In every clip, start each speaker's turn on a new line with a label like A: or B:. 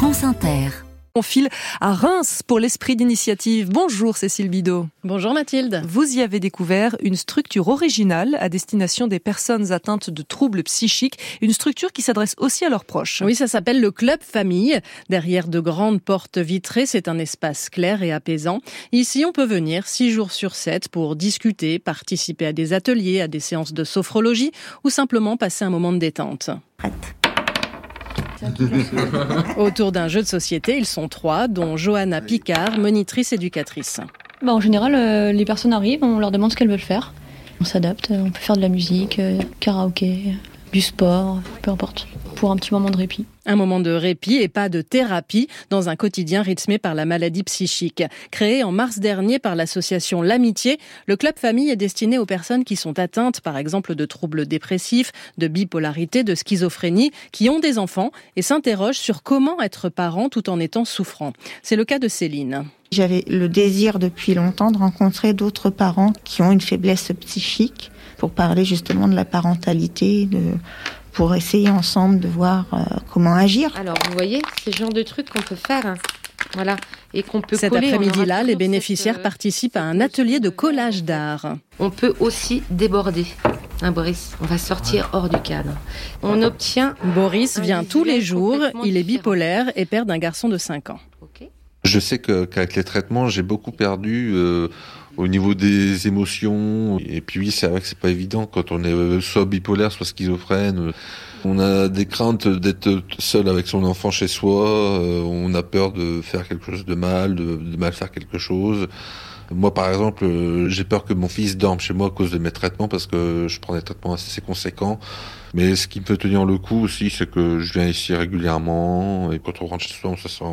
A: France Inter.
B: On file à Reims pour l'esprit d'initiative. Bonjour Cécile Bidot.
C: Bonjour Mathilde.
B: Vous y avez découvert une structure originale à destination des personnes atteintes de troubles psychiques, une structure qui s'adresse aussi à leurs proches.
C: Oui, ça s'appelle le Club Famille. Derrière de grandes portes vitrées, c'est un espace clair et apaisant. Ici, on peut venir six jours sur sept pour discuter, participer à des ateliers, à des séances de sophrologie ou simplement passer un moment de détente.
D: Prête.
C: Autour d'un jeu de société, ils sont trois, dont Johanna Picard, monitrice éducatrice.
E: Bah, en général, euh, les personnes arrivent, on leur demande ce qu'elles veulent faire. On s'adapte, on peut faire de la musique, euh, karaoké, du sport, peu importe, pour un petit moment de répit.
C: Un moment de répit et pas de thérapie dans un quotidien rythmé par la maladie psychique. Créé en mars dernier par l'association L'Amitié, le club famille est destiné aux personnes qui sont atteintes par exemple de troubles dépressifs, de bipolarité, de schizophrénie, qui ont des enfants et s'interrogent sur comment être parent tout en étant souffrant. C'est le cas de Céline.
D: J'avais le désir depuis longtemps de rencontrer d'autres parents qui ont une faiblesse psychique pour parler justement de la parentalité, de, pour essayer ensemble de voir euh, comment agir.
F: Alors, vous voyez, c'est le genre de truc qu'on peut faire. hein. Voilà. Et qu'on peut
C: Cet après-midi-là, les bénéficiaires
F: cette, euh,
C: participent à un atelier de collage d'art.
F: On peut aussi déborder. Hein, Boris On va sortir hors du cadre. On obtient.
C: Boris vient tous les jours, il est
F: différent.
C: bipolaire et père d'un garçon de 5 ans.
F: Ok.
G: Je sais qu'avec les traitements, j'ai beaucoup perdu euh, au niveau des émotions. Et puis oui, c'est vrai que c'est pas évident quand on est euh, soit bipolaire, soit schizophrène. On a des craintes d'être seul avec son enfant chez soi. euh, on a peur de faire quelque chose de mal, de, de mal faire quelque chose. Moi, par exemple, euh, j'ai peur que mon fils dorme chez moi à cause de mes traitements parce que je prends des traitements assez conséquents. Mais ce qui me peut tenir le coup aussi, c'est que je viens ici régulièrement et quand on rentre chez soi, on se sent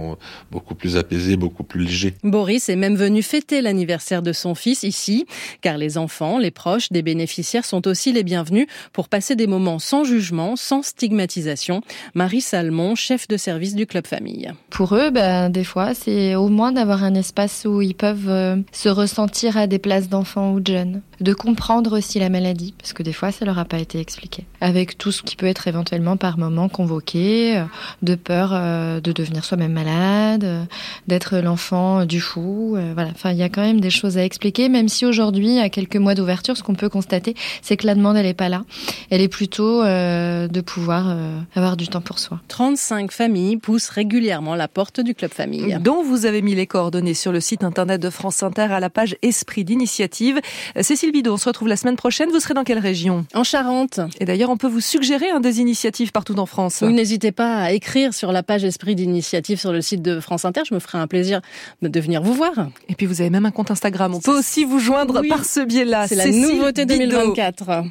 G: beaucoup plus apaisé, beaucoup plus léger.
C: Boris est même venu fêter l'anniversaire de son fils ici, car les enfants, les proches des bénéficiaires sont aussi les bienvenus pour passer des moments sans jugement, sans stigmatisation. Marie Salmon, chef de service du Club Famille.
H: Pour eux, ben, des fois, c'est au moins d'avoir un espace où ils peuvent euh, se ressentir à des places d'enfants ou de jeunes, de comprendre aussi la maladie, parce que des fois, ça leur a pas été expliqué. Avec tout ce qui peut être éventuellement par moment convoqué, euh, de peur euh, de devenir soi-même malade, euh, d'être l'enfant du fou, voilà. Enfin, il y a quand même des choses à expliquer, même si aujourd'hui, à quelques mois d'ouverture, ce qu'on peut constater, c'est que la demande, elle est pas là. Elle est plutôt euh, de pouvoir euh, avoir du temps pour soi.
C: 35 familles poussent régulièrement la porte du Club Famille.
B: dont vous avez mis les coordonnées sur le site internet de France Inter à la page Esprit d'initiative. Euh, Bidot, on se retrouve la semaine prochaine. Vous serez dans quelle région?
C: En Charente,
B: Et d'ailleurs, on peut vous suggérer un des initiatives partout en France.
C: n'hésitez pas à écrire sur la page Esprit d'initiative sur le site de France Inter. Je me ferai un plaisir de venir vous voir.
B: Et puis vous avez même un compte Instagram. On peut aussi vous joindre
C: Oui.
B: par ce biais-là.
C: C'est la nouveauté
B: Bidot.
C: 2024.